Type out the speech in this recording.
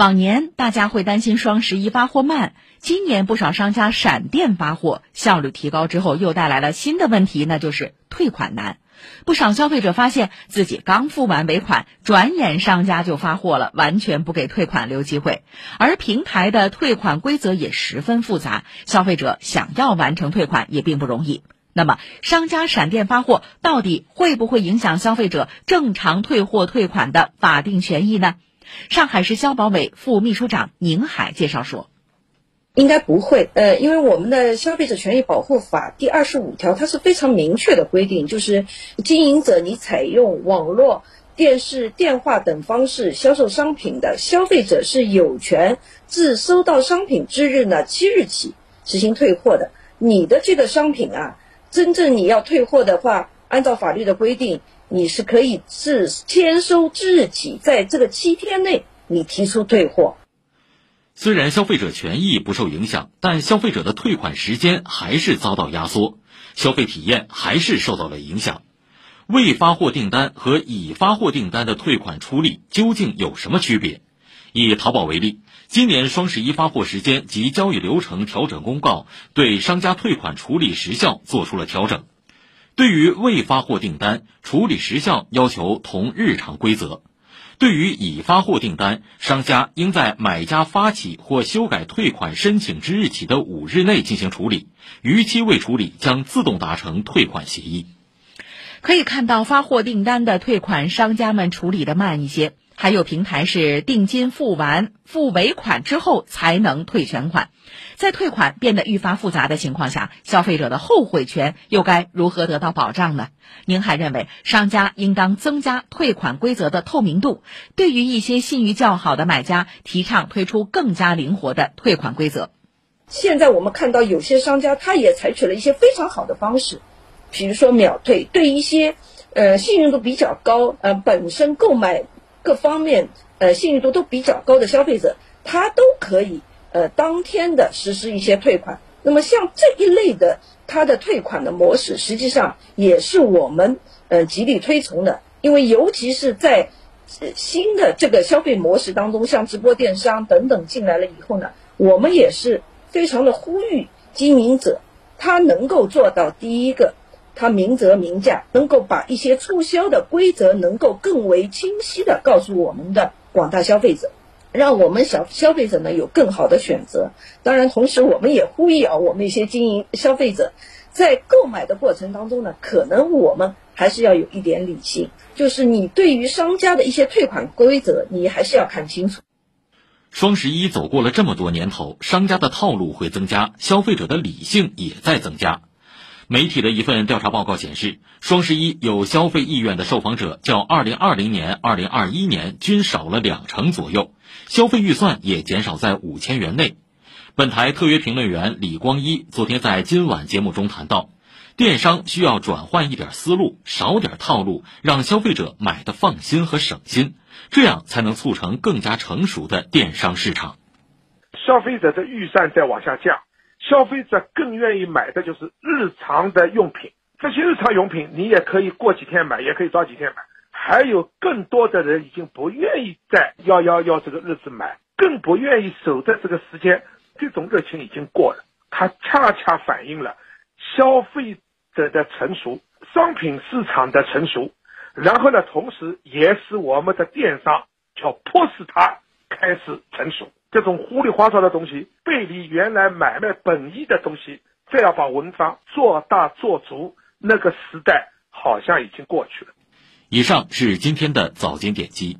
往年大家会担心双十一发货慢，今年不少商家闪电发货，效率提高之后，又带来了新的问题，那就是退款难。不少消费者发现自己刚付完尾款，转眼商家就发货了，完全不给退款留机会。而平台的退款规则也十分复杂，消费者想要完成退款也并不容易。那么，商家闪电发货到底会不会影响消费者正常退货退款的法定权益呢？上海市消保委副秘书长宁海介绍说：“应该不会，呃，因为我们的消费者权益保护法第二十五条，它是非常明确的规定，就是经营者你采用网络、电视、电话等方式销售商品的消费者是有权自收到商品之日呢七日起实行退货的。你的这个商品啊，真正你要退货的话，按照法律的规定。”你是可以自签收之日起，在这个七天内，你提出退货。虽然消费者权益不受影响，但消费者的退款时间还是遭到压缩，消费体验还是受到了影响。未发货订单和已发货订单的退款处理究竟有什么区别？以淘宝为例，今年双十一发货时间及交易流程调整公告对商家退款处理时效做出了调整。对于未发货订单，处理时效要求同日常规则；对于已发货订单，商家应在买家发起或修改退款申请之日起的五日内进行处理，逾期未处理将自动达成退款协议。可以看到，发货订单的退款，商家们处理的慢一些。还有平台是定金付完、付尾款之后才能退全款，在退款变得愈发复杂的情况下，消费者的后悔权又该如何得到保障呢？您还认为，商家应当增加退款规则的透明度，对于一些信誉较好的买家，提倡推出更加灵活的退款规则。现在我们看到有些商家他也采取了一些非常好的方式，比如说秒退，对一些呃信用度比较高、呃本身购买。各方面呃信誉度都比较高的消费者，他都可以呃当天的实施一些退款。那么像这一类的，它的退款的模式，实际上也是我们呃极力推崇的。因为尤其是在新的这个消费模式当中，像直播电商等等进来了以后呢，我们也是非常的呼吁经营者，他能够做到第一个。它明则明价，能够把一些促销的规则能够更为清晰的告诉我们的广大消费者，让我们小消费者呢有更好的选择。当然，同时我们也呼吁啊，我们一些经营消费者在购买的过程当中呢，可能我们还是要有一点理性，就是你对于商家的一些退款规则，你还是要看清楚。双十一走过了这么多年头，商家的套路会增加，消费者的理性也在增加。媒体的一份调查报告显示，双十一有消费意愿的受访者较2020年、2021年均少了两成左右，消费预算也减少在五千元内。本台特约评论员李光一昨天在今晚节目中谈到，电商需要转换一点思路，少点套路，让消费者买的放心和省心，这样才能促成更加成熟的电商市场。消费者的预算在往下降。消费者更愿意买的就是日常的用品，这些日常用品你也可以过几天买，也可以早几天买。还有更多的人已经不愿意在幺幺幺这个日子买，更不愿意守在这个时间，这种热情已经过了。它恰恰反映了消费者的成熟，商品市场的成熟，然后呢，同时也使我们的电商叫迫使它开始成熟。这种糊里花哨的东西，背离原来买卖本意的东西，再要把文章做大做足，那个时代好像已经过去了。以上是今天的早间点击。